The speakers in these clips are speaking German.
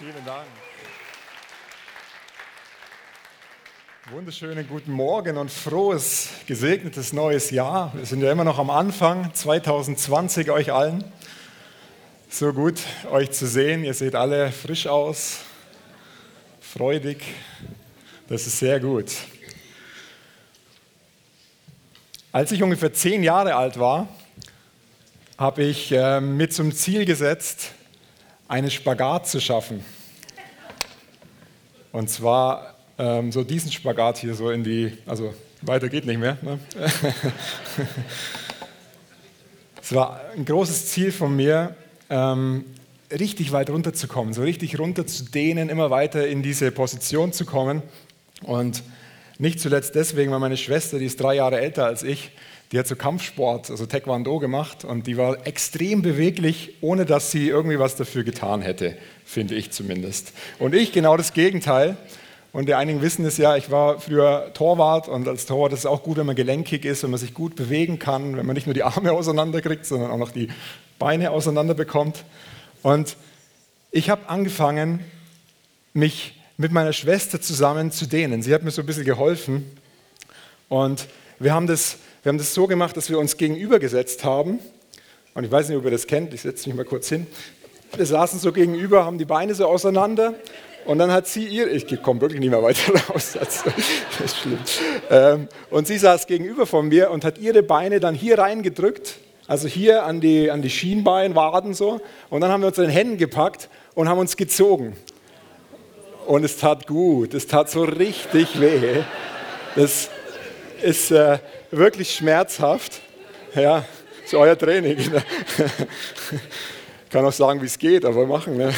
Vielen Dank. Wunderschönen guten Morgen und frohes, gesegnetes neues Jahr. Wir sind ja immer noch am Anfang 2020 euch allen. So gut euch zu sehen. Ihr seht alle frisch aus, freudig. Das ist sehr gut. Als ich ungefähr zehn Jahre alt war, habe ich äh, mir zum Ziel gesetzt, einen Spagat zu schaffen. Und zwar ähm, so diesen Spagat hier so in die, also weiter geht nicht mehr. Ne? es war ein großes Ziel von mir, ähm, richtig weit runterzukommen, so richtig runter zu dehnen, immer weiter in diese Position zu kommen. Und nicht zuletzt deswegen, weil meine Schwester, die ist drei Jahre älter als ich, die hat so Kampfsport, also Taekwondo gemacht und die war extrem beweglich, ohne dass sie irgendwie was dafür getan hätte, finde ich zumindest. Und ich genau das Gegenteil. Und die einigen wissen es ja, ich war früher Torwart und als Torwart ist es auch gut, wenn man gelenkig ist, wenn man sich gut bewegen kann, wenn man nicht nur die Arme auseinanderkriegt, sondern auch noch die Beine auseinander bekommt. Und ich habe angefangen, mich mit meiner Schwester zusammen zu dehnen. Sie hat mir so ein bisschen geholfen und wir haben das wir haben das so gemacht, dass wir uns gegenübergesetzt haben. Und ich weiß nicht, ob ihr das kennt, ich setze mich mal kurz hin. Wir saßen so gegenüber, haben die Beine so auseinander. Und dann hat sie ihr, ich komme wirklich nicht mehr weiter raus, das ist schlimm. Ähm, und sie saß gegenüber von mir und hat ihre Beine dann hier reingedrückt, also hier an die, an die Schienbeinwaden so. Und dann haben wir uns in den Händen gepackt und haben uns gezogen. Und es tat gut, es tat so richtig weh. Das ist, äh, wirklich schmerzhaft. Ja, ist euer Training. Ich kann auch sagen, wie es geht, aber machen. Ne?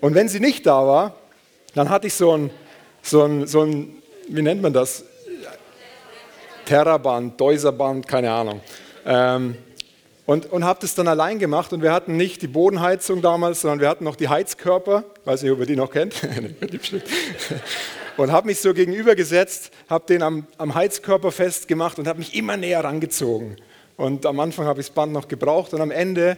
Und wenn sie nicht da war, dann hatte ich so ein, so ein, so ein wie nennt man das? Terraband, Deuserband, keine Ahnung. Ähm, und, und habe das dann allein gemacht und wir hatten nicht die Bodenheizung damals, sondern wir hatten noch die Heizkörper, weiß nicht, ob ihr die noch kennt. und habe mich so gegenübergesetzt, habe den am, am Heizkörper festgemacht und habe mich immer näher rangezogen. Und am Anfang habe ich das Band noch gebraucht und am Ende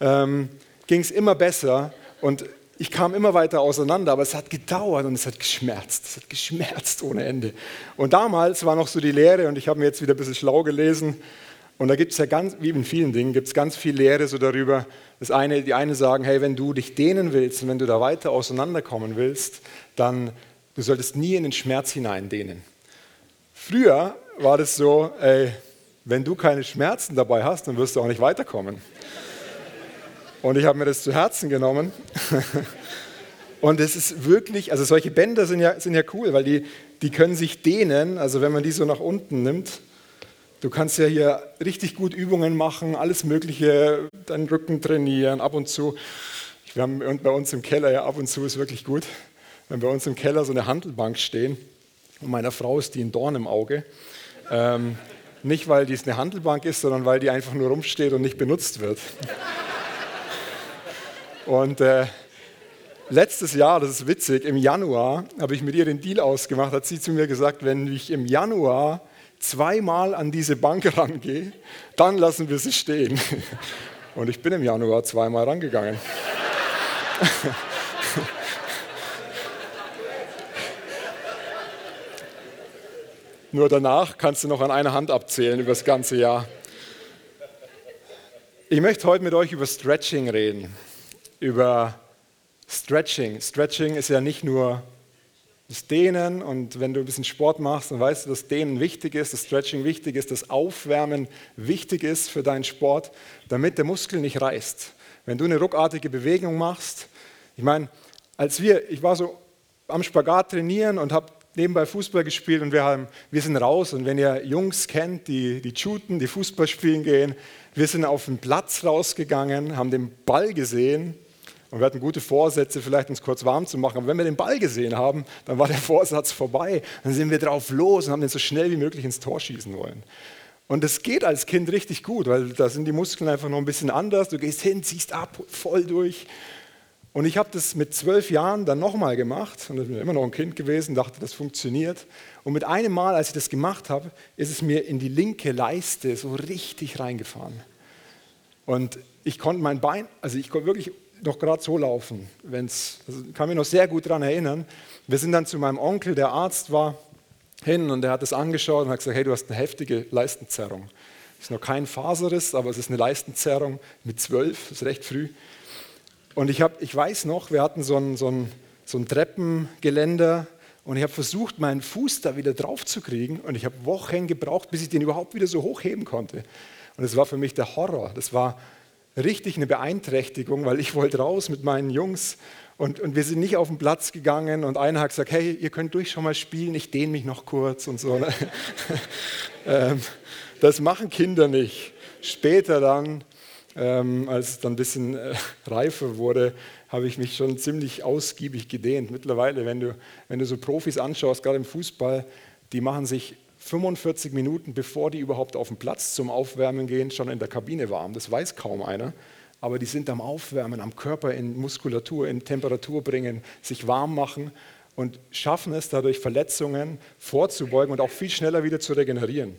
ähm, ging es immer besser und ich kam immer weiter auseinander, aber es hat gedauert und es hat geschmerzt. Es hat geschmerzt ohne Ende. Und damals war noch so die Lehre und ich habe mir jetzt wieder ein bisschen schlau gelesen. Und da gibt es ja ganz, wie in vielen Dingen, gibt es ganz viel Lehre so darüber. Das eine, die einen sagen, hey, wenn du dich dehnen willst und wenn du da weiter auseinanderkommen willst, dann Du solltest nie in den Schmerz hineindehnen. Früher war das so, ey, wenn du keine Schmerzen dabei hast, dann wirst du auch nicht weiterkommen. Und ich habe mir das zu Herzen genommen. Und es ist wirklich, also solche Bänder sind ja, sind ja cool, weil die, die können sich dehnen. Also wenn man die so nach unten nimmt, du kannst ja hier richtig gut Übungen machen, alles Mögliche, deinen Rücken trainieren, ab und zu. Wir haben bei uns im Keller ja ab und zu ist wirklich gut wenn bei uns im Keller so eine Handelbank stehen und meiner Frau ist die ein Dorn im Auge. Ähm, nicht, weil dies eine Handelbank ist, sondern weil die einfach nur rumsteht und nicht benutzt wird. und äh, letztes Jahr, das ist witzig, im Januar habe ich mit ihr den Deal ausgemacht, hat sie zu mir gesagt, wenn ich im Januar zweimal an diese Bank rangehe, dann lassen wir sie stehen. Und ich bin im Januar zweimal rangegangen. Nur danach kannst du noch an einer Hand abzählen über das ganze Jahr. Ich möchte heute mit euch über Stretching reden. Über Stretching. Stretching ist ja nicht nur das Dehnen und wenn du ein bisschen Sport machst, dann weißt du, dass Dehnen wichtig ist, dass Stretching wichtig ist, dass Aufwärmen wichtig ist für deinen Sport, damit der Muskel nicht reißt. Wenn du eine ruckartige Bewegung machst, ich meine, als wir, ich war so am Spagat trainieren und habe nebenbei Fußball gespielt und wir, haben, wir sind raus. Und wenn ihr Jungs kennt, die, die shooten, die Fußball spielen gehen, wir sind auf den Platz rausgegangen, haben den Ball gesehen und wir hatten gute Vorsätze, vielleicht uns kurz warm zu machen. Aber wenn wir den Ball gesehen haben, dann war der Vorsatz vorbei. Dann sind wir drauf los und haben den so schnell wie möglich ins Tor schießen wollen. Und das geht als Kind richtig gut, weil da sind die Muskeln einfach noch ein bisschen anders. Du gehst hin, ziehst ab, voll durch. Und ich habe das mit zwölf Jahren dann nochmal gemacht und ich bin immer noch ein Kind gewesen, dachte, das funktioniert. Und mit einem Mal, als ich das gemacht habe, ist es mir in die linke Leiste so richtig reingefahren. Und ich konnte mein Bein, also ich konnte wirklich noch gerade so laufen. Wenn's, also kann mich noch sehr gut daran erinnern. Wir sind dann zu meinem Onkel, der Arzt war, hin und der hat es angeschaut und hat gesagt, hey, du hast eine heftige Leistenzerrung. Ist noch kein Faserriss, aber es ist eine Leistenzerrung mit zwölf, das ist recht früh. Und ich, hab, ich weiß noch, wir hatten so ein, so ein, so ein Treppengeländer und ich habe versucht, meinen Fuß da wieder drauf zu kriegen und ich habe Wochen gebraucht, bis ich den überhaupt wieder so hochheben konnte. Und es war für mich der Horror. Das war richtig eine Beeinträchtigung, weil ich wollte raus mit meinen Jungs und, und wir sind nicht auf den Platz gegangen und einer hat gesagt, hey, ihr könnt durch schon mal spielen, ich dehne mich noch kurz und so. Ähm, das machen Kinder nicht. Später dann, ähm, als es dann ein bisschen äh, reifer wurde, habe ich mich schon ziemlich ausgiebig gedehnt. Mittlerweile, wenn du, wenn du so Profis anschaust, gerade im Fußball, die machen sich 45 Minuten, bevor die überhaupt auf den Platz zum Aufwärmen gehen, schon in der Kabine warm. Das weiß kaum einer. Aber die sind am Aufwärmen, am Körper in Muskulatur, in Temperatur bringen, sich warm machen und schaffen es dadurch, Verletzungen vorzubeugen und auch viel schneller wieder zu regenerieren.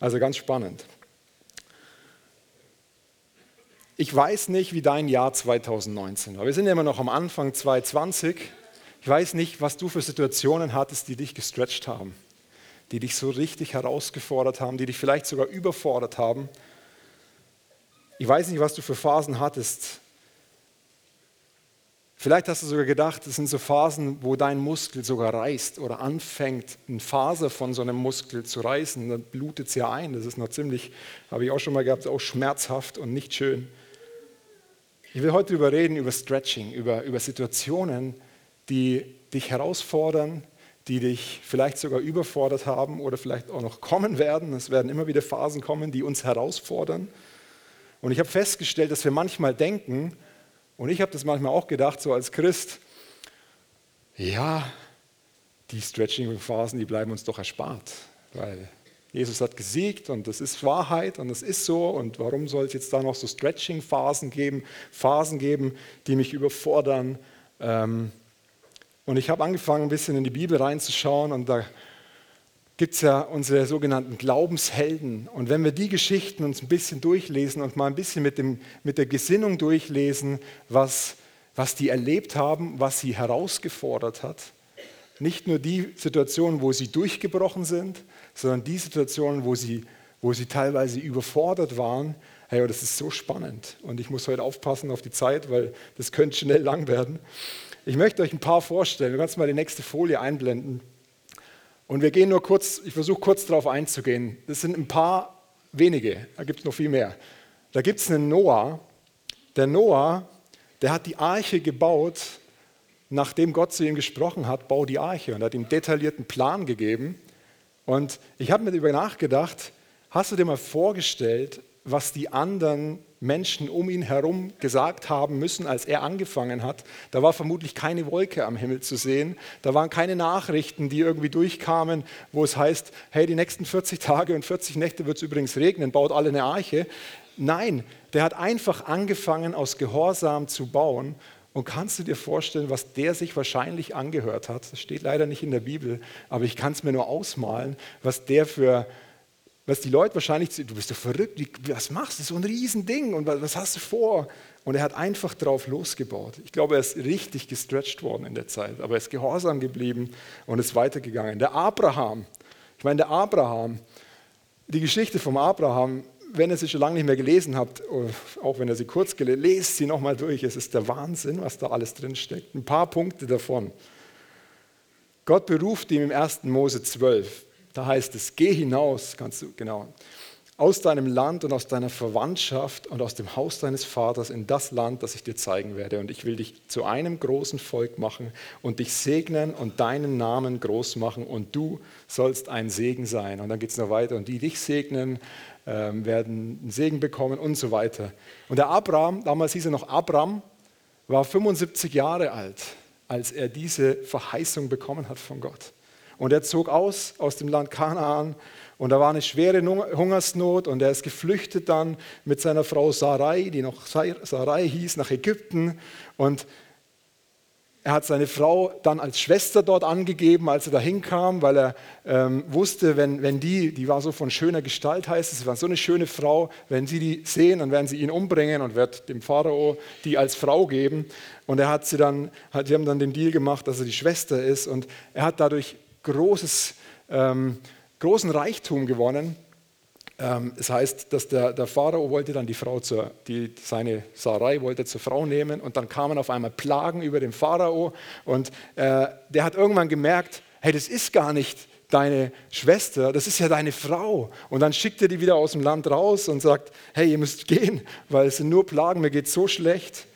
Also ganz spannend. Ich weiß nicht, wie dein Jahr 2019 war. Wir sind ja immer noch am Anfang 2020. Ich weiß nicht, was du für Situationen hattest, die dich gestretched haben die dich so richtig herausgefordert haben, die dich vielleicht sogar überfordert haben. Ich weiß nicht, was du für Phasen hattest. Vielleicht hast du sogar gedacht, das sind so Phasen, wo dein Muskel sogar reißt oder anfängt, eine Faser von so einem Muskel zu reißen. Dann blutet es ja ein. Das ist noch ziemlich, habe ich auch schon mal gehabt, auch schmerzhaft und nicht schön. Ich will heute darüber reden, über Stretching, über, über Situationen, die dich herausfordern, die dich vielleicht sogar überfordert haben oder vielleicht auch noch kommen werden. Es werden immer wieder Phasen kommen, die uns herausfordern. Und ich habe festgestellt, dass wir manchmal denken, und ich habe das manchmal auch gedacht, so als Christ, ja, die Stretching-Phasen, die bleiben uns doch erspart, weil Jesus hat gesiegt und das ist Wahrheit und das ist so. Und warum soll es jetzt da noch so Stretching-Phasen geben, Phasen geben, die mich überfordern? Ähm, und ich habe angefangen, ein bisschen in die Bibel reinzuschauen und da gibt es ja unsere sogenannten Glaubenshelden. Und wenn wir die Geschichten uns ein bisschen durchlesen und mal ein bisschen mit, dem, mit der Gesinnung durchlesen, was, was die erlebt haben, was sie herausgefordert hat, nicht nur die Situationen, wo sie durchgebrochen sind, sondern die Situationen, wo sie, wo sie teilweise überfordert waren. Hey, das ist so spannend. Und ich muss heute aufpassen auf die Zeit, weil das könnte schnell lang werden. Ich möchte euch ein paar vorstellen. Du kannst mal die nächste Folie einblenden. Und wir gehen nur kurz, ich versuche kurz darauf einzugehen. Das sind ein paar wenige, da gibt es noch viel mehr. Da gibt es einen Noah. Der Noah, der hat die Arche gebaut, nachdem Gott zu ihm gesprochen hat, bau die Arche und hat ihm detaillierten Plan gegeben. Und ich habe mir darüber nachgedacht, hast du dir mal vorgestellt, was die anderen Menschen um ihn herum gesagt haben müssen, als er angefangen hat. Da war vermutlich keine Wolke am Himmel zu sehen. Da waren keine Nachrichten, die irgendwie durchkamen, wo es heißt, hey, die nächsten 40 Tage und 40 Nächte wird es übrigens regnen, baut alle eine Arche. Nein, der hat einfach angefangen, aus Gehorsam zu bauen. Und kannst du dir vorstellen, was der sich wahrscheinlich angehört hat? Das steht leider nicht in der Bibel, aber ich kann es mir nur ausmalen, was der für was die Leute wahrscheinlich, du bist doch verrückt, was machst du, so ein Riesending und was hast du vor? Und er hat einfach drauf losgebaut. Ich glaube, er ist richtig gestretched worden in der Zeit, aber er ist gehorsam geblieben und ist weitergegangen. Der Abraham, ich meine, der Abraham, die Geschichte vom Abraham, wenn ihr sie schon lange nicht mehr gelesen habt, auch wenn ihr sie kurz gelesen habt, lest sie nochmal durch. Es ist der Wahnsinn, was da alles drin steckt. Ein paar Punkte davon. Gott beruft ihm im 1. Mose 12. Da heißt es, geh hinaus, kannst du, genau, aus deinem Land und aus deiner Verwandtschaft und aus dem Haus deines Vaters in das Land, das ich dir zeigen werde. Und ich will dich zu einem großen Volk machen und dich segnen und deinen Namen groß machen und du sollst ein Segen sein. Und dann geht es noch weiter. Und die dich segnen, ähm, werden einen Segen bekommen und so weiter. Und der Abraham, damals hieß er noch Abram, war 75 Jahre alt, als er diese Verheißung bekommen hat von Gott. Und er zog aus aus dem Land Kanaan und da war eine schwere Hungersnot und er ist geflüchtet dann mit seiner Frau Sarai, die noch Sarai hieß, nach Ägypten. Und Er hat seine Frau dann als Schwester dort angegeben, als er da hinkam, weil er ähm, wusste, wenn, wenn die, die war so von schöner Gestalt, heißt es, war so eine schöne Frau, wenn sie die sehen, dann werden sie ihn umbringen und wird dem Pharao die als Frau geben. Und er hat sie dann, hat, die haben dann den Deal gemacht, dass er die Schwester ist und er hat dadurch großes, ähm, großen Reichtum gewonnen. Ähm, es heißt, dass der, der, Pharao wollte dann die Frau zur, die, seine Sarai wollte zur Frau nehmen und dann kamen auf einmal Plagen über den Pharao und äh, der hat irgendwann gemerkt, hey, das ist gar nicht deine Schwester, das ist ja deine Frau. Und dann schickt er die wieder aus dem Land raus und sagt, hey, ihr müsst gehen, weil es sind nur Plagen, mir geht so schlecht.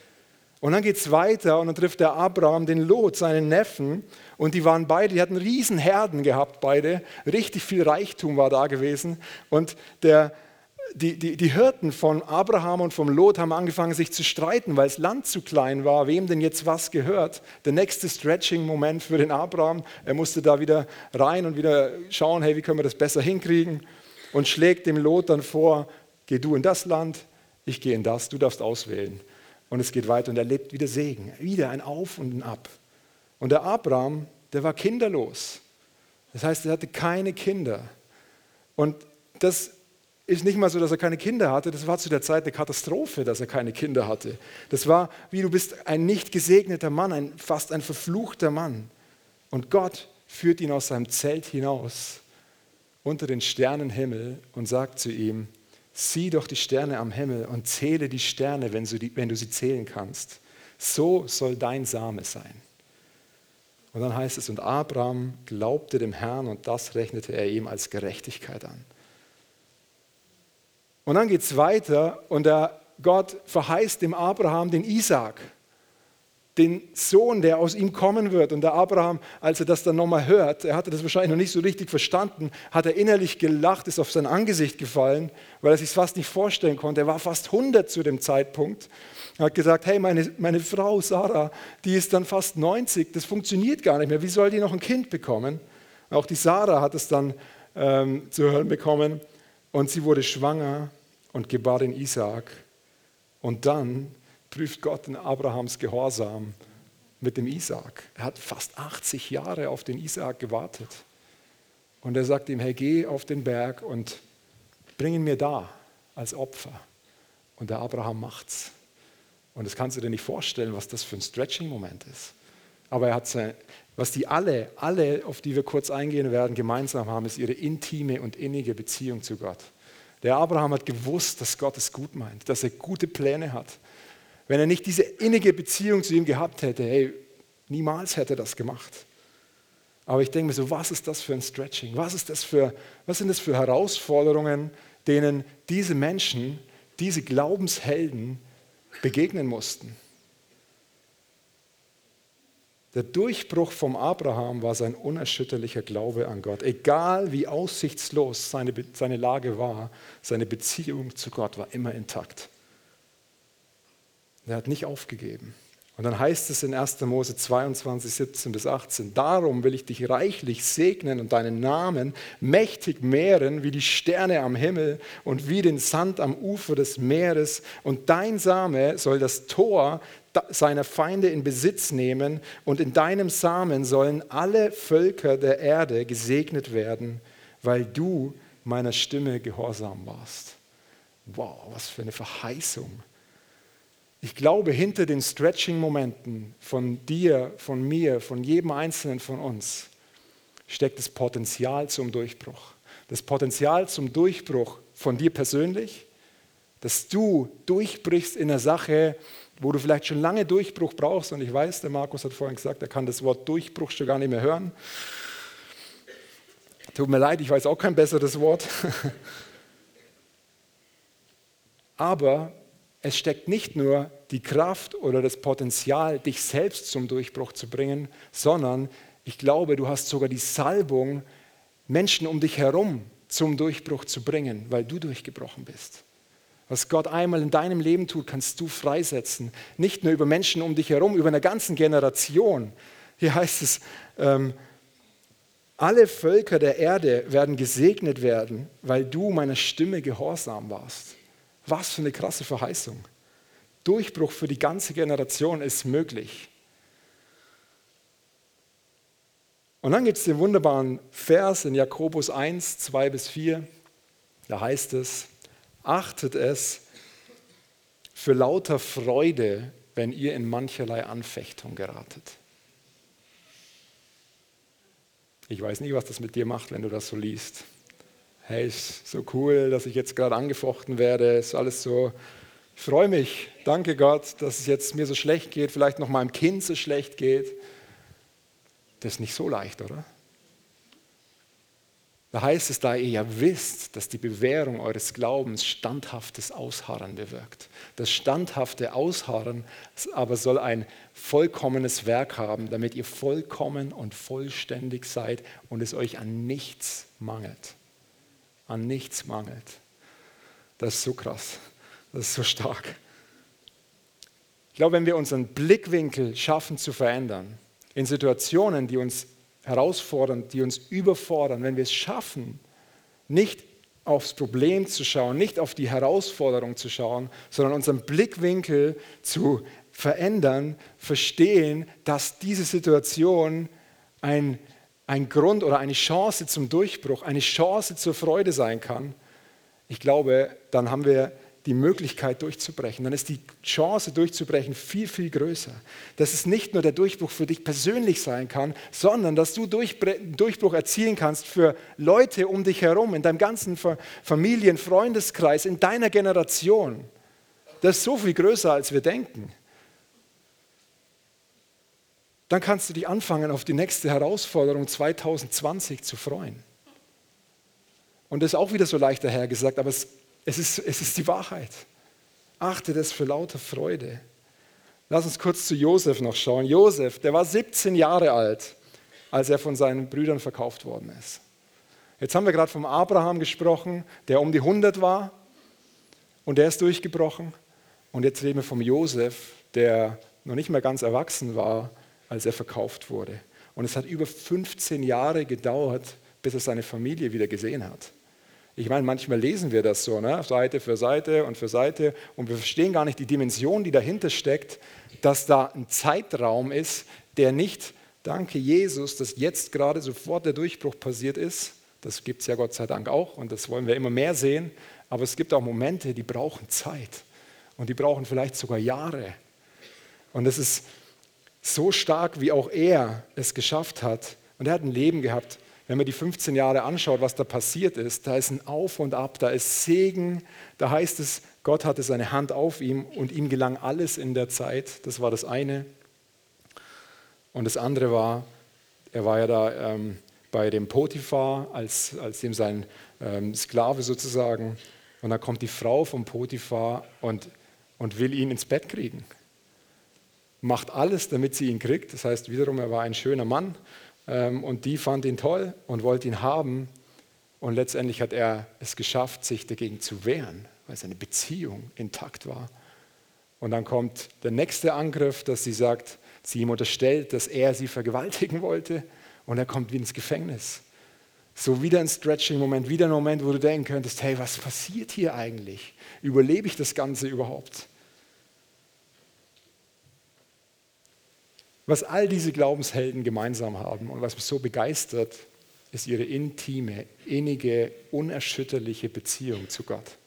Und dann geht es weiter und dann trifft der Abraham den Lot, seinen Neffen, und die waren beide, die hatten riesen Herden gehabt, beide. Richtig viel Reichtum war da gewesen. Und der, die, die, die Hirten von Abraham und vom Lot haben angefangen, sich zu streiten, weil das Land zu klein war, wem denn jetzt was gehört. Der nächste Stretching-Moment für den Abraham. Er musste da wieder rein und wieder schauen, hey, wie können wir das besser hinkriegen? Und schlägt dem Lot dann vor, geh du in das Land, ich gehe in das, du darfst auswählen. Und es geht weiter und er lebt wieder Segen, wieder ein Auf und ein Ab. Und der Abraham, der war kinderlos. Das heißt, er hatte keine Kinder. Und das ist nicht mal so, dass er keine Kinder hatte, das war zu der Zeit eine Katastrophe, dass er keine Kinder hatte. Das war wie du bist ein nicht gesegneter Mann, ein, fast ein verfluchter Mann. Und Gott führt ihn aus seinem Zelt hinaus unter den Sternenhimmel und sagt zu ihm, sieh doch die Sterne am Himmel und zähle die Sterne, wenn du, die, wenn du sie zählen kannst. So soll dein Same sein. Und dann heißt es, und Abraham glaubte dem Herrn und das rechnete er ihm als Gerechtigkeit an. Und dann geht es weiter und der Gott verheißt dem Abraham den Isaak, den Sohn, der aus ihm kommen wird. Und der Abraham, als er das dann nochmal hört, er hatte das wahrscheinlich noch nicht so richtig verstanden, hat er innerlich gelacht, ist auf sein Angesicht gefallen, weil er sich fast nicht vorstellen konnte. Er war fast 100 zu dem Zeitpunkt. Er hat gesagt, hey, meine, meine Frau Sarah, die ist dann fast 90, das funktioniert gar nicht mehr. Wie soll die noch ein Kind bekommen? Auch die Sarah hat es dann ähm, zu hören bekommen und sie wurde schwanger und gebar den Isaak. Und dann prüft Gott in Abrahams Gehorsam mit dem Isaak. Er hat fast 80 Jahre auf den Isaak gewartet. Und er sagt ihm, hey, geh auf den Berg und bring ihn mir da als Opfer. Und der Abraham macht's. Und das kannst du dir nicht vorstellen, was das für ein Stretching-Moment ist. Aber er hat seine, was die alle, alle, auf die wir kurz eingehen werden, gemeinsam haben, ist ihre intime und innige Beziehung zu Gott. Der Abraham hat gewusst, dass Gott es gut meint, dass er gute Pläne hat. Wenn er nicht diese innige Beziehung zu ihm gehabt hätte, hey, niemals hätte er das gemacht. Aber ich denke mir so, was ist das für ein Stretching? Was, ist das für, was sind das für Herausforderungen, denen diese Menschen, diese Glaubenshelden begegnen mussten. Der Durchbruch vom Abraham war sein unerschütterlicher Glaube an Gott. Egal wie aussichtslos seine, seine Lage war, seine Beziehung zu Gott war immer intakt. Er hat nicht aufgegeben. Und dann heißt es in 1. Mose 22, 17 bis 18, darum will ich dich reichlich segnen und deinen Namen mächtig mehren wie die Sterne am Himmel und wie den Sand am Ufer des Meeres. Und dein Same soll das Tor seiner Feinde in Besitz nehmen und in deinem Samen sollen alle Völker der Erde gesegnet werden, weil du meiner Stimme gehorsam warst. Wow, was für eine Verheißung. Ich glaube, hinter den Stretching-Momenten von dir, von mir, von jedem Einzelnen von uns steckt das Potenzial zum Durchbruch. Das Potenzial zum Durchbruch von dir persönlich, dass du durchbrichst in einer Sache, wo du vielleicht schon lange Durchbruch brauchst. Und ich weiß, der Markus hat vorhin gesagt, er kann das Wort Durchbruch schon gar nicht mehr hören. Tut mir leid, ich weiß auch kein besseres Wort. Aber es steckt nicht nur die Kraft oder das Potenzial, dich selbst zum Durchbruch zu bringen, sondern ich glaube, du hast sogar die Salbung, Menschen um dich herum zum Durchbruch zu bringen, weil du durchgebrochen bist. Was Gott einmal in deinem Leben tut, kannst du freisetzen. Nicht nur über Menschen um dich herum, über eine ganze Generation. Hier heißt es, ähm, alle Völker der Erde werden gesegnet werden, weil du meiner Stimme gehorsam warst. Was für eine krasse Verheißung. Durchbruch für die ganze Generation ist möglich. Und dann gibt es den wunderbaren Vers in Jakobus 1, 2 bis 4. Da heißt es, achtet es für lauter Freude, wenn ihr in mancherlei Anfechtung geratet. Ich weiß nicht, was das mit dir macht, wenn du das so liest. Hey, ist so cool, dass ich jetzt gerade angefochten werde. Ist alles so. Ich freue mich. Danke Gott, dass es jetzt mir so schlecht geht, vielleicht noch meinem Kind so schlecht geht. Das ist nicht so leicht, oder? Da heißt es, da ihr ja wisst, dass die Bewährung eures Glaubens standhaftes Ausharren bewirkt. Das standhafte Ausharren aber soll ein vollkommenes Werk haben, damit ihr vollkommen und vollständig seid und es euch an nichts mangelt. An nichts mangelt. Das ist so krass. Das ist so stark. Ich glaube, wenn wir unseren Blickwinkel schaffen zu verändern, in Situationen, die uns herausfordern, die uns überfordern, wenn wir es schaffen, nicht aufs Problem zu schauen, nicht auf die Herausforderung zu schauen, sondern unseren Blickwinkel zu verändern, verstehen, dass diese Situation ein, ein Grund oder eine Chance zum Durchbruch, eine Chance zur Freude sein kann, ich glaube, dann haben wir die Möglichkeit durchzubrechen, dann ist die Chance durchzubrechen viel, viel größer. Dass es nicht nur der Durchbruch für dich persönlich sein kann, sondern dass du Durchbruch erzielen kannst für Leute um dich herum, in deinem ganzen Familien-, Freundeskreis, in deiner Generation. Das ist so viel größer, als wir denken. Dann kannst du dich anfangen, auf die nächste Herausforderung 2020 zu freuen. Und das ist auch wieder so leicht dahergesagt, aber es es ist, es ist die Wahrheit. Achte das für lauter Freude. Lass uns kurz zu Josef noch schauen. Josef, der war 17 Jahre alt, als er von seinen Brüdern verkauft worden ist. Jetzt haben wir gerade vom Abraham gesprochen, der um die 100 war und der ist durchgebrochen. Und jetzt reden wir vom Josef, der noch nicht mehr ganz erwachsen war, als er verkauft wurde. Und es hat über 15 Jahre gedauert, bis er seine Familie wieder gesehen hat. Ich meine, manchmal lesen wir das so, ne? Seite für Seite und für Seite, und wir verstehen gar nicht die Dimension, die dahinter steckt, dass da ein Zeitraum ist, der nicht, danke Jesus, dass jetzt gerade sofort der Durchbruch passiert ist. Das gibt es ja Gott sei Dank auch und das wollen wir immer mehr sehen. Aber es gibt auch Momente, die brauchen Zeit und die brauchen vielleicht sogar Jahre. Und es ist so stark, wie auch er es geschafft hat. Und er hat ein Leben gehabt, wenn man die 15 Jahre anschaut, was da passiert ist, da ist ein Auf und Ab, da ist Segen, da heißt es, Gott hatte seine Hand auf ihm und ihm gelang alles in der Zeit. Das war das eine. Und das andere war, er war ja da ähm, bei dem Potiphar als, als dem sein ähm, Sklave sozusagen. Und dann kommt die Frau vom Potiphar und, und will ihn ins Bett kriegen. Macht alles, damit sie ihn kriegt. Das heißt wiederum, er war ein schöner Mann ähm, und die fand ihn toll und wollte ihn haben. Und letztendlich hat er es geschafft, sich dagegen zu wehren, weil seine Beziehung intakt war. Und dann kommt der nächste Angriff, dass sie sagt, sie ihm unterstellt, dass er sie vergewaltigen wollte. Und er kommt wieder ins Gefängnis. So wieder ein Stretching-Moment, wieder ein Moment, wo du denken könntest, hey, was passiert hier eigentlich? Überlebe ich das Ganze überhaupt? Was all diese Glaubenshelden gemeinsam haben und was mich so begeistert, ist ihre intime, innige, unerschütterliche Beziehung zu Gott.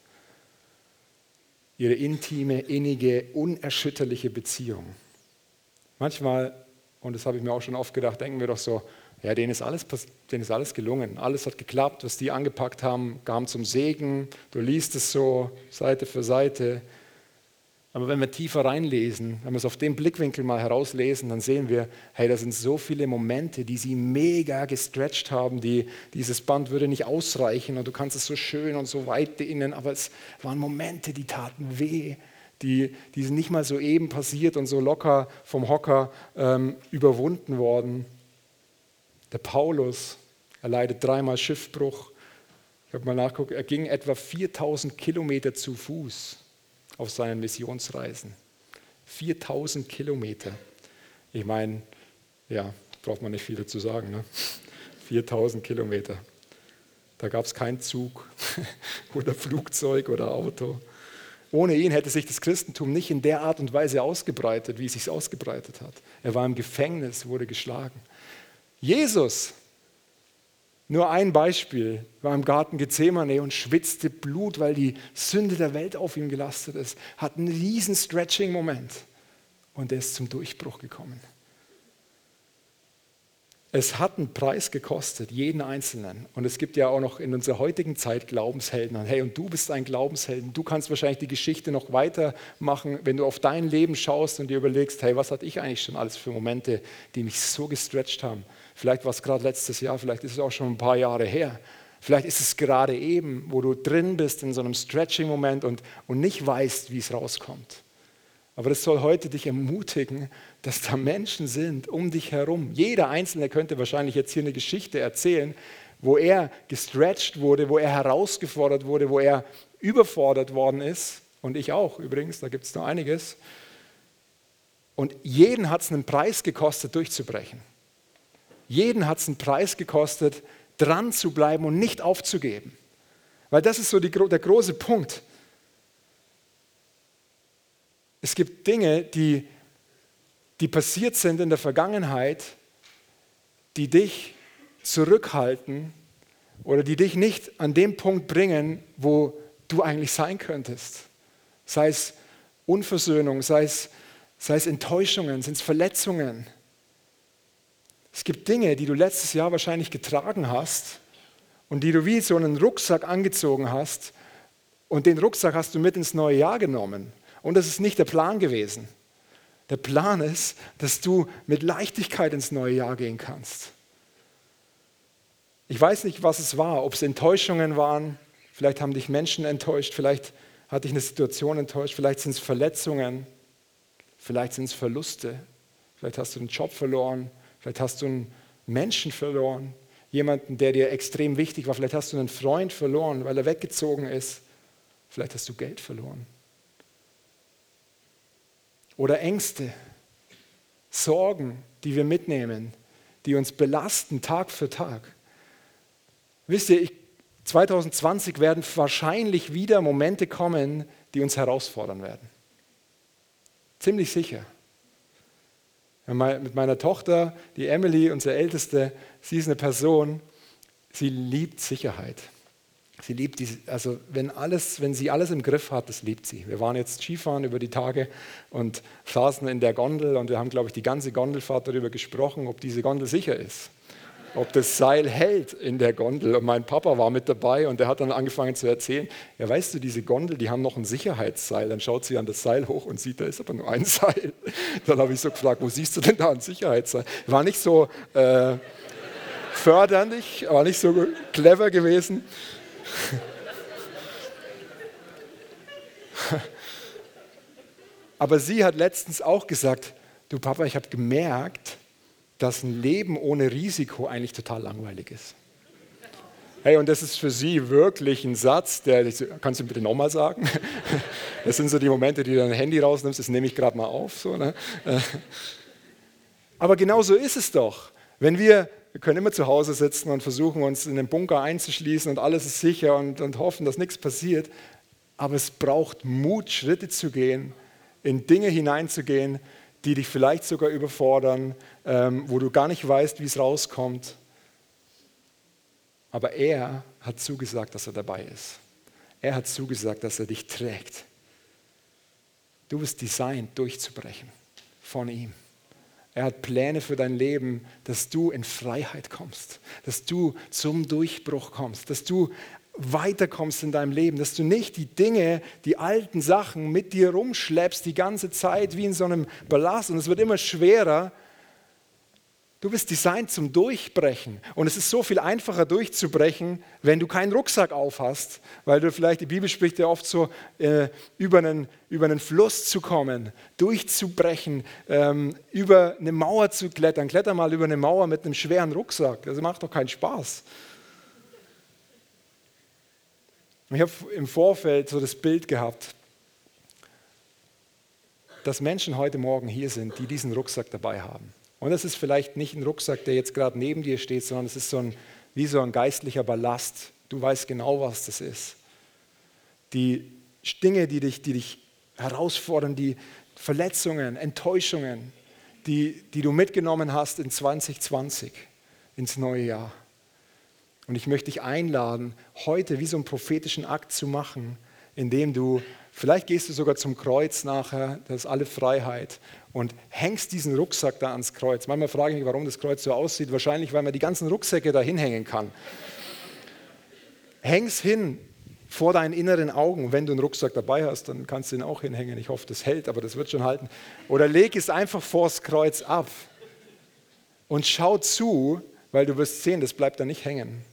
Ihre intime, innige, unerschütterliche Beziehung. Manchmal, und das habe ich mir auch schon oft gedacht, denken wir doch so, ja, denen ist alles, denen ist alles gelungen, alles hat geklappt, was die angepackt haben, kam zum Segen, du liest es so Seite für Seite, aber wenn wir tiefer reinlesen, wenn wir es auf dem Blickwinkel mal herauslesen, dann sehen wir, hey, da sind so viele Momente, die sie mega gestretched haben, die, dieses Band würde nicht ausreichen und du kannst es so schön und so weit dehnen, aber es waren Momente, die taten weh, die, die sind nicht mal so eben passiert und so locker vom Hocker ähm, überwunden worden. Der Paulus, er leidet dreimal Schiffbruch. Ich habe mal nachgeguckt, er ging etwa 4000 Kilometer zu Fuß auf seinen Missionsreisen. 4000 Kilometer. Ich meine, ja, braucht man nicht viel dazu sagen. Ne? 4000 Kilometer. Da gab es keinen Zug oder Flugzeug oder Auto. Ohne ihn hätte sich das Christentum nicht in der Art und Weise ausgebreitet, wie es sich ausgebreitet hat. Er war im Gefängnis, wurde geschlagen. Jesus, nur ein Beispiel, war im Garten Gethsemane und schwitzte Blut, weil die Sünde der Welt auf ihm gelastet ist, hat einen riesen Stretching-Moment und er ist zum Durchbruch gekommen. Es hat einen Preis gekostet, jeden Einzelnen. Und es gibt ja auch noch in unserer heutigen Zeit Glaubenshelden. Hey, und du bist ein Glaubenshelden. Du kannst wahrscheinlich die Geschichte noch weitermachen, wenn du auf dein Leben schaust und dir überlegst, hey, was hatte ich eigentlich schon alles für Momente, die mich so gestretcht haben. Vielleicht war es gerade letztes Jahr, vielleicht ist es auch schon ein paar Jahre her. Vielleicht ist es gerade eben, wo du drin bist in so einem Stretching-Moment und, und nicht weißt, wie es rauskommt. Aber das soll heute dich ermutigen, dass da Menschen sind um dich herum. Jeder Einzelne könnte wahrscheinlich jetzt hier eine Geschichte erzählen, wo er gestretched wurde, wo er herausgefordert wurde, wo er überfordert worden ist. Und ich auch übrigens, da gibt es noch einiges. Und jeden hat es einen Preis gekostet, durchzubrechen. Jeden hat es einen Preis gekostet, dran zu bleiben und nicht aufzugeben. Weil das ist so die, der große Punkt. Es gibt Dinge, die, die passiert sind in der Vergangenheit, die dich zurückhalten oder die dich nicht an den Punkt bringen, wo du eigentlich sein könntest. Sei es Unversöhnung, sei es, sei es Enttäuschungen, sind es Verletzungen. Es gibt Dinge, die du letztes Jahr wahrscheinlich getragen hast und die du wie so einen Rucksack angezogen hast und den Rucksack hast du mit ins neue Jahr genommen. Und das ist nicht der Plan gewesen. Der Plan ist, dass du mit Leichtigkeit ins neue Jahr gehen kannst. Ich weiß nicht, was es war, ob es Enttäuschungen waren, vielleicht haben dich Menschen enttäuscht, vielleicht hat dich eine Situation enttäuscht, vielleicht sind es Verletzungen, vielleicht sind es Verluste, vielleicht hast du einen Job verloren, vielleicht hast du einen Menschen verloren, jemanden, der dir extrem wichtig war, vielleicht hast du einen Freund verloren, weil er weggezogen ist, vielleicht hast du Geld verloren oder Ängste, Sorgen, die wir mitnehmen, die uns belasten Tag für Tag. Wisst ihr, ich, 2020 werden wahrscheinlich wieder Momente kommen, die uns herausfordern werden. Ziemlich sicher. Mit meiner Tochter, die Emily, unsere Älteste, sie ist eine Person, sie liebt Sicherheit. Sie liebt diese, also wenn, alles, wenn sie alles im Griff hat, das liebt sie. Wir waren jetzt Skifahren über die Tage und saßen in der Gondel und wir haben, glaube ich, die ganze Gondelfahrt darüber gesprochen, ob diese Gondel sicher ist. Ob das Seil hält in der Gondel. Und mein Papa war mit dabei und der hat dann angefangen zu erzählen: Ja, weißt du, diese Gondel, die haben noch ein Sicherheitsseil. Dann schaut sie an das Seil hoch und sieht, da ist aber nur ein Seil. Dann habe ich so gefragt: Wo siehst du denn da ein Sicherheitsseil? War nicht so äh, förderlich, war nicht so clever gewesen. Aber sie hat letztens auch gesagt, du Papa, ich habe gemerkt, dass ein Leben ohne Risiko eigentlich total langweilig ist. Hey, und das ist für sie wirklich ein Satz, der, kannst du bitte nochmal sagen? Das sind so die Momente, die du dein Handy rausnimmst, das nehme ich gerade mal auf. So, ne? Aber genau so ist es doch. Wenn wir wir können immer zu Hause sitzen und versuchen, uns in den Bunker einzuschließen und alles ist sicher und, und hoffen, dass nichts passiert. Aber es braucht Mut, Schritte zu gehen, in Dinge hineinzugehen, die dich vielleicht sogar überfordern, ähm, wo du gar nicht weißt, wie es rauskommt. Aber er hat zugesagt, dass er dabei ist. Er hat zugesagt, dass er dich trägt. Du bist designt, durchzubrechen von ihm. Er hat Pläne für dein Leben, dass du in Freiheit kommst, dass du zum Durchbruch kommst, dass du weiterkommst in deinem Leben, dass du nicht die Dinge, die alten Sachen mit dir rumschleppst die ganze Zeit wie in so einem Ballast und es wird immer schwerer, Du bist designt zum Durchbrechen. Und es ist so viel einfacher durchzubrechen, wenn du keinen Rucksack auf hast, weil du vielleicht, die Bibel spricht ja oft so, äh, über, einen, über einen Fluss zu kommen, durchzubrechen, ähm, über eine Mauer zu klettern. Kletter mal über eine Mauer mit einem schweren Rucksack. Das macht doch keinen Spaß. Ich habe im Vorfeld so das Bild gehabt, dass Menschen heute Morgen hier sind, die diesen Rucksack dabei haben. Und es ist vielleicht nicht ein Rucksack, der jetzt gerade neben dir steht, sondern es ist so ein, wie so ein geistlicher Ballast. Du weißt genau, was das ist. Die Dinge, die dich, die dich herausfordern, die Verletzungen, Enttäuschungen, die, die du mitgenommen hast in 2020. ins neue Jahr. Und ich möchte dich einladen, heute wie so einen prophetischen Akt zu machen, indem du, vielleicht gehst du sogar zum Kreuz nachher, das ist alle Freiheit, und hängst diesen Rucksack da ans Kreuz. Manchmal frage ich mich, warum das Kreuz so aussieht. Wahrscheinlich, weil man die ganzen Rucksäcke da hinhängen kann. Häng's hin vor deinen inneren Augen. Wenn du einen Rucksack dabei hast, dann kannst du ihn auch hinhängen. Ich hoffe, das hält, aber das wird schon halten. Oder leg es einfach vors Kreuz ab und schau zu, weil du wirst sehen, das bleibt da nicht hängen.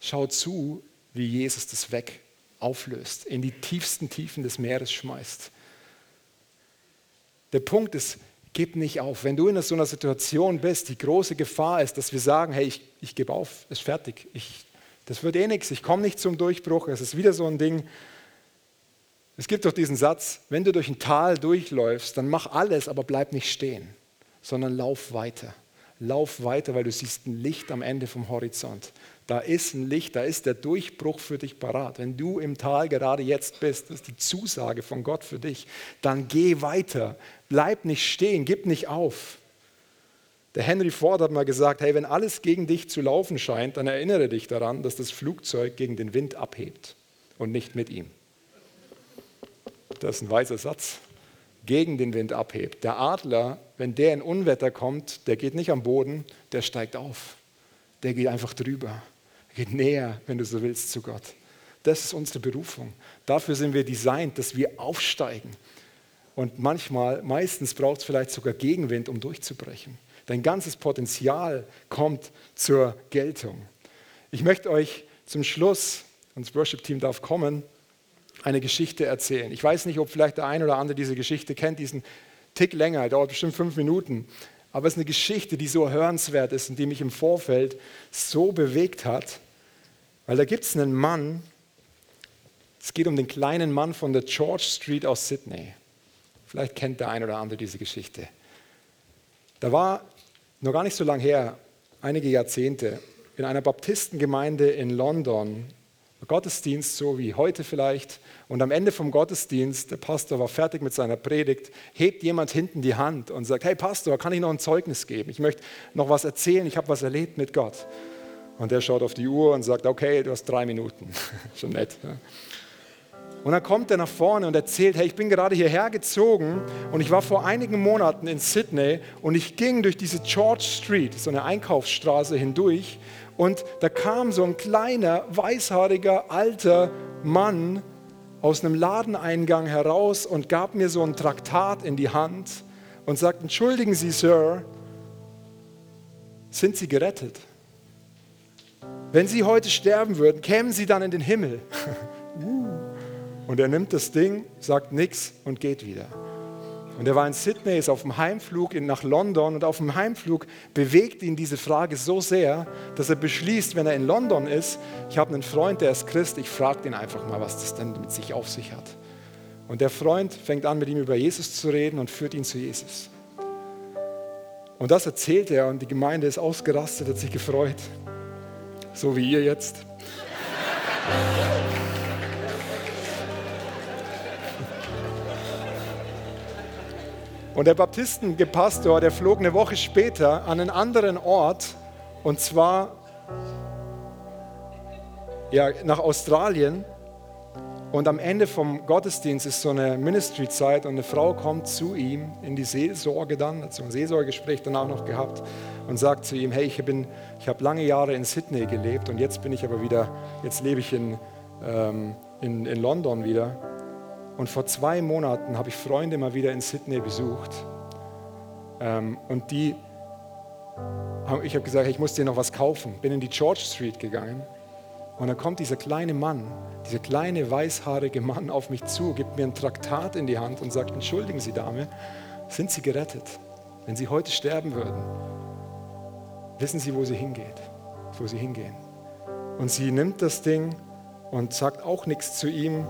Schau zu, wie Jesus das weg auflöst, in die tiefsten Tiefen des Meeres schmeißt. Der Punkt ist, gib nicht auf. Wenn du in so einer Situation bist, die große Gefahr ist, dass wir sagen, hey, ich, ich gebe auf, ist fertig, ich, das wird eh nichts, ich komme nicht zum Durchbruch, es ist wieder so ein Ding. Es gibt doch diesen Satz, wenn du durch ein Tal durchläufst, dann mach alles, aber bleib nicht stehen, sondern lauf weiter. Lauf weiter, weil du siehst ein Licht am Ende vom Horizont. Da ist ein Licht, da ist der Durchbruch für dich parat. Wenn du im Tal gerade jetzt bist, das ist die Zusage von Gott für dich, dann geh weiter. Bleib nicht stehen, gib nicht auf. Der Henry Ford hat mal gesagt, hey, wenn alles gegen dich zu laufen scheint, dann erinnere dich daran, dass das Flugzeug gegen den Wind abhebt und nicht mit ihm. Das ist ein weiser Satz. Gegen den Wind abhebt. Der Adler, wenn der in Unwetter kommt, der geht nicht am Boden, der steigt auf. Der geht einfach drüber. Er geht näher, wenn du so willst, zu Gott. Das ist unsere Berufung. Dafür sind wir designt, dass wir aufsteigen. Und manchmal, meistens braucht es vielleicht sogar Gegenwind, um durchzubrechen. Dein ganzes Potenzial kommt zur Geltung. Ich möchte euch zum Schluss, und das Worship-Team darf kommen, eine Geschichte erzählen. Ich weiß nicht, ob vielleicht der ein oder andere diese Geschichte kennt, diesen Tick länger, dauert bestimmt fünf Minuten. Aber es ist eine Geschichte, die so hörenswert ist und die mich im Vorfeld so bewegt hat, weil da gibt es einen Mann, es geht um den kleinen Mann von der George Street aus Sydney. Vielleicht kennt der ein oder andere diese Geschichte. Da war noch gar nicht so lange her, einige Jahrzehnte, in einer Baptistengemeinde in London, Gottesdienst, so wie heute vielleicht. Und am Ende vom Gottesdienst, der Pastor war fertig mit seiner Predigt, hebt jemand hinten die Hand und sagt, hey Pastor, kann ich noch ein Zeugnis geben? Ich möchte noch was erzählen, ich habe was erlebt mit Gott. Und der schaut auf die Uhr und sagt, okay, du hast drei Minuten. Schon nett. Ja? Und dann kommt er nach vorne und erzählt, hey, ich bin gerade hierher gezogen und ich war vor einigen Monaten in Sydney und ich ging durch diese George Street, so eine Einkaufsstraße hindurch und da kam so ein kleiner, weißhaariger, alter Mann aus einem Ladeneingang heraus und gab mir so ein Traktat in die Hand und sagt, entschuldigen Sie, Sir, sind Sie gerettet? Wenn Sie heute sterben würden, kämen Sie dann in den Himmel. Und er nimmt das Ding, sagt nichts und geht wieder. Und er war in Sydney, ist auf dem Heimflug nach London und auf dem Heimflug bewegt ihn diese Frage so sehr, dass er beschließt, wenn er in London ist, ich habe einen Freund, der ist Christ, ich frage ihn einfach mal, was das denn mit sich auf sich hat. Und der Freund fängt an, mit ihm über Jesus zu reden und führt ihn zu Jesus. Und das erzählt er und die Gemeinde ist ausgerastet, hat sich gefreut, so wie ihr jetzt. Und der Baptistengepastor, der flog eine Woche später an einen anderen Ort, und zwar ja, nach Australien. Und am Ende vom Gottesdienst ist so eine Ministry-Zeit und eine Frau kommt zu ihm in die Seelsorge dann, hat so ein Seelsorgegespräch danach noch gehabt und sagt zu ihm, hey, ich, ich habe lange Jahre in Sydney gelebt und jetzt bin ich aber wieder, jetzt lebe ich in, ähm, in, in London wieder und vor zwei Monaten habe ich Freunde mal wieder in Sydney besucht. Ähm, und die, ich habe gesagt, ich muss dir noch was kaufen. Bin in die George Street gegangen. Und dann kommt dieser kleine Mann, dieser kleine weißhaarige Mann auf mich zu, gibt mir ein Traktat in die Hand und sagt, entschuldigen Sie, Dame, sind Sie gerettet? Wenn Sie heute sterben würden, wissen Sie, wo Sie hingeht, wo Sie hingehen. Und sie nimmt das Ding und sagt auch nichts zu ihm,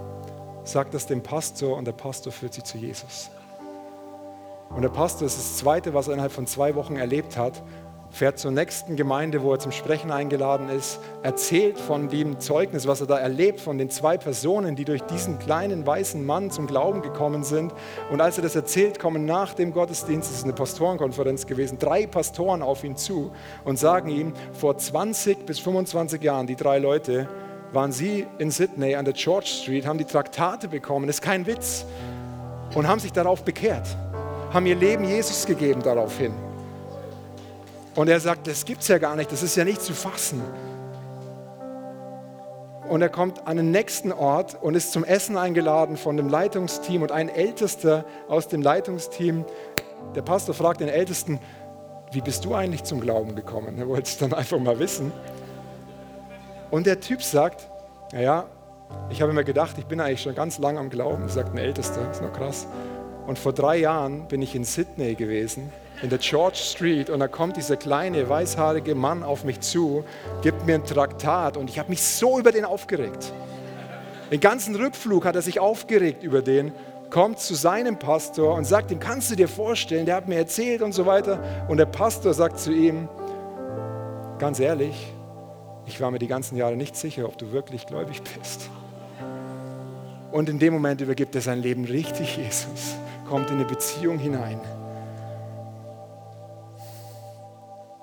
sagt das dem Pastor und der Pastor führt sie zu Jesus. Und der Pastor, ist das Zweite, was er innerhalb von zwei Wochen erlebt hat, fährt zur nächsten Gemeinde, wo er zum Sprechen eingeladen ist, erzählt von dem Zeugnis, was er da erlebt, von den zwei Personen, die durch diesen kleinen weißen Mann zum Glauben gekommen sind. Und als er das erzählt, kommen nach dem Gottesdienst, es ist eine Pastorenkonferenz gewesen, drei Pastoren auf ihn zu und sagen ihm, vor 20 bis 25 Jahren, die drei Leute, waren sie in Sydney an der George Street, haben die Traktate bekommen, das ist kein Witz, und haben sich darauf bekehrt, haben ihr Leben Jesus gegeben daraufhin. Und er sagt, das gibt es ja gar nicht, das ist ja nicht zu fassen. Und er kommt an den nächsten Ort und ist zum Essen eingeladen von dem Leitungsteam und ein Ältester aus dem Leitungsteam, der Pastor fragt den Ältesten, wie bist du eigentlich zum Glauben gekommen? Er wollte es dann einfach mal wissen. Und der Typ sagt, naja, ich habe mir gedacht, ich bin eigentlich schon ganz lang am Glauben, sagt ein Ältester, ist noch krass. Und vor drei Jahren bin ich in Sydney gewesen in der George Street und da kommt dieser kleine weißhaarige Mann auf mich zu, gibt mir ein Traktat und ich habe mich so über den aufgeregt. Den ganzen Rückflug hat er sich aufgeregt über den, kommt zu seinem Pastor und sagt ihm, kannst du dir vorstellen, der hat mir erzählt und so weiter. Und der Pastor sagt zu ihm, ganz ehrlich, ich war mir die ganzen Jahre nicht sicher, ob du wirklich gläubig bist. Und in dem Moment übergibt er sein Leben richtig Jesus, kommt in eine Beziehung hinein.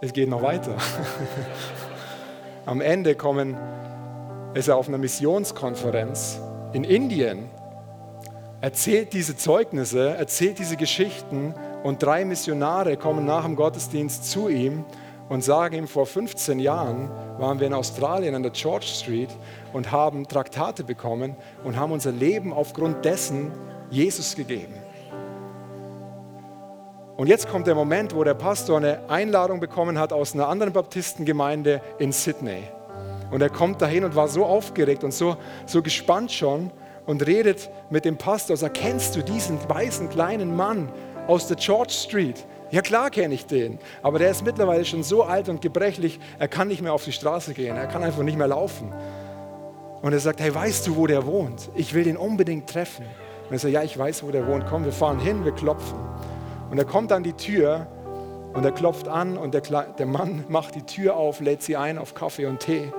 es geht noch weiter. Am Ende kommen, ist er auf einer Missionskonferenz in Indien, erzählt diese Zeugnisse, erzählt diese Geschichten und drei Missionare kommen nach dem Gottesdienst zu ihm und sagen ihm, vor 15 Jahren waren wir in Australien an der George Street und haben Traktate bekommen und haben unser Leben aufgrund dessen Jesus gegeben. Und jetzt kommt der Moment, wo der Pastor eine Einladung bekommen hat aus einer anderen Baptistengemeinde in Sydney. Und er kommt dahin und war so aufgeregt und so, so gespannt schon und redet mit dem Pastor. Sagt, kennst du diesen weißen kleinen Mann aus der George Street? Ja klar kenne ich den, aber der ist mittlerweile schon so alt und gebrechlich, er kann nicht mehr auf die Straße gehen, er kann einfach nicht mehr laufen. Und er sagt, hey, weißt du, wo der wohnt? Ich will den unbedingt treffen. Und er sagt, ja, ich weiß, wo der wohnt. Komm, wir fahren hin, wir klopfen. Und er kommt an die Tür und er klopft an und der, der Mann macht die Tür auf, lädt sie ein auf Kaffee und Tee.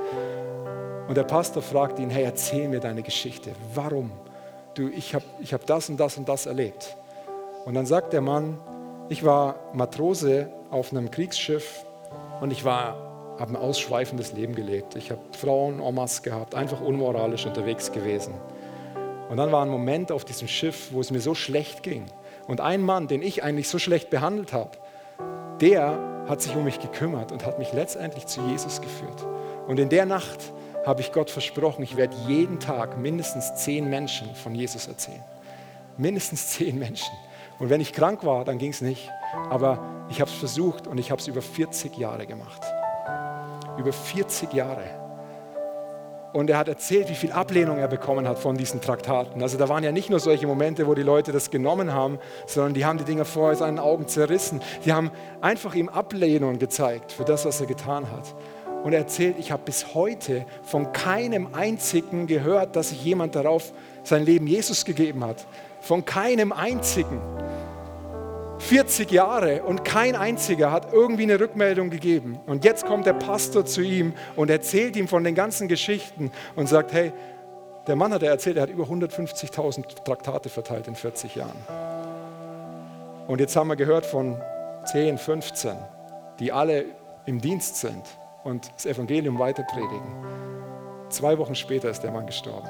Und der Pastor fragt ihn, hey, erzähl mir deine Geschichte. Warum? Du, ich habe ich hab das und das und das erlebt. Und dann sagt der Mann, ich war Matrose auf einem Kriegsschiff und ich habe ein ausschweifendes Leben gelebt. Ich habe Frauen, Omas gehabt, einfach unmoralisch unterwegs gewesen. Und dann war ein Moment auf diesem Schiff, wo es mir so schlecht ging. Und ein Mann, den ich eigentlich so schlecht behandelt habe, der hat sich um mich gekümmert und hat mich letztendlich zu Jesus geführt. Und in der Nacht habe ich Gott versprochen, ich werde jeden Tag mindestens zehn Menschen von Jesus erzählen. Mindestens zehn Menschen. Und wenn ich krank war, dann ging es nicht. Aber ich habe es versucht und ich habe es über 40 Jahre gemacht. Über 40 Jahre. Und er hat erzählt, wie viel Ablehnung er bekommen hat von diesen Traktaten. Also da waren ja nicht nur solche Momente, wo die Leute das genommen haben, sondern die haben die Dinger vor seinen Augen zerrissen. Die haben einfach ihm Ablehnung gezeigt für das, was er getan hat. Und er erzählt, ich habe bis heute von keinem einzigen gehört, dass sich jemand darauf sein Leben Jesus gegeben hat. Von keinem einzigen. 40 Jahre und kein einziger hat irgendwie eine Rückmeldung gegeben. Und jetzt kommt der Pastor zu ihm und erzählt ihm von den ganzen Geschichten und sagt, hey, der Mann hat er erzählt, er hat über 150.000 Traktate verteilt in 40 Jahren. Und jetzt haben wir gehört von 10, 15, die alle im Dienst sind und das Evangelium weiterpredigen. Zwei Wochen später ist der Mann gestorben.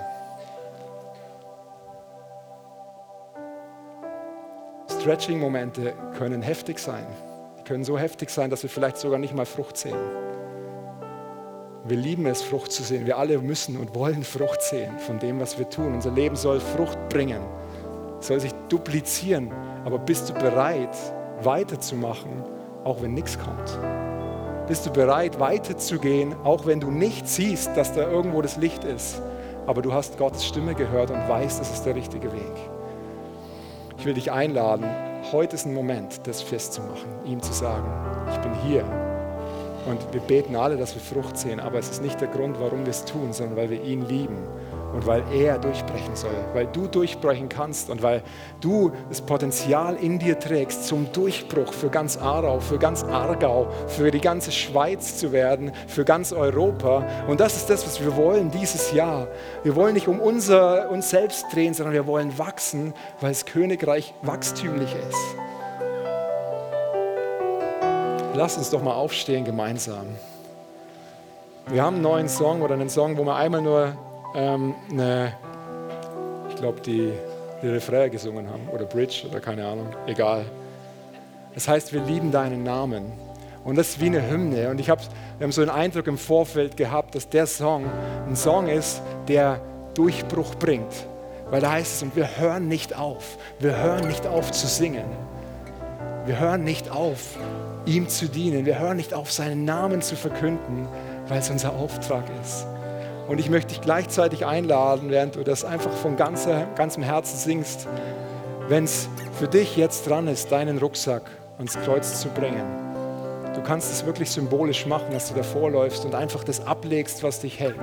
Stretching-Momente können heftig sein. Die können so heftig sein, dass wir vielleicht sogar nicht mal Frucht sehen. Wir lieben es, Frucht zu sehen. Wir alle müssen und wollen Frucht sehen von dem, was wir tun. Unser Leben soll Frucht bringen, soll sich duplizieren. Aber bist du bereit, weiterzumachen, auch wenn nichts kommt? Bist du bereit, weiterzugehen, auch wenn du nicht siehst, dass da irgendwo das Licht ist? Aber du hast Gottes Stimme gehört und weißt, das ist der richtige Weg. Ich will dich einladen, heute ist ein Moment, das festzumachen, ihm zu sagen, ich bin hier. Und wir beten alle, dass wir Frucht sehen, aber es ist nicht der Grund, warum wir es tun, sondern weil wir ihn lieben und weil er durchbrechen soll, weil du durchbrechen kannst und weil du das Potenzial in dir trägst zum Durchbruch für ganz Aarau, für ganz Aargau, für die ganze Schweiz zu werden, für ganz Europa. Und das ist das, was wir wollen dieses Jahr. Wir wollen nicht um unser, uns selbst drehen, sondern wir wollen wachsen, weil das Königreich wachstümlich ist. Lass uns doch mal aufstehen gemeinsam. Wir haben einen neuen Song oder einen Song, wo wir einmal nur ähm, eine, ich glaube, die, die Refrain gesungen haben oder Bridge oder keine Ahnung, egal. Das heißt, wir lieben deinen Namen. Und das ist wie eine Hymne. Und ich hab, wir haben so einen Eindruck im Vorfeld gehabt, dass der Song ein Song ist, der Durchbruch bringt. Weil da heißt es, und wir hören nicht auf. Wir hören nicht auf zu singen. Wir hören nicht auf, ihm zu dienen. Wir hören nicht auf, seinen Namen zu verkünden, weil es unser Auftrag ist. Und ich möchte dich gleichzeitig einladen, während du das einfach von ganzer, ganzem Herzen singst, wenn es für dich jetzt dran ist, deinen Rucksack ans Kreuz zu bringen. Du kannst es wirklich symbolisch machen, dass du davor läufst und einfach das ablegst, was dich hält.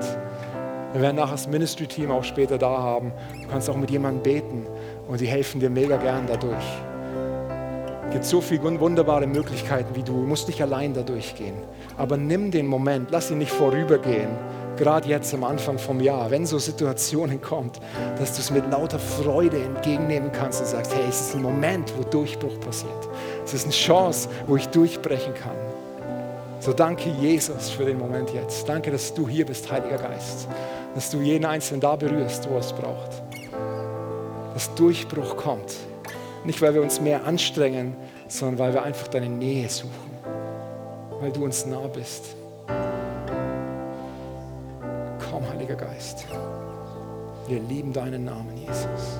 Wir werden nachher das Ministry-Team auch später da haben. Du kannst auch mit jemandem beten und die helfen dir mega gern dadurch. Es gibt so viele wunderbare Möglichkeiten wie du. Du musst nicht allein dadurch gehen. Aber nimm den Moment, lass ihn nicht vorübergehen gerade jetzt am Anfang vom Jahr, wenn so Situationen kommt, dass du es mit lauter Freude entgegennehmen kannst und sagst, hey, es ist ein Moment, wo Durchbruch passiert. Es ist eine Chance, wo ich durchbrechen kann. So danke Jesus für den Moment jetzt. Danke, dass du hier bist, Heiliger Geist. Dass du jeden Einzelnen da berührst, wo es braucht. Dass Durchbruch kommt. Nicht, weil wir uns mehr anstrengen, sondern weil wir einfach deine Nähe suchen. Weil du uns nah bist. Heiliger Geist. Wir lieben deinen Namen, Jesus.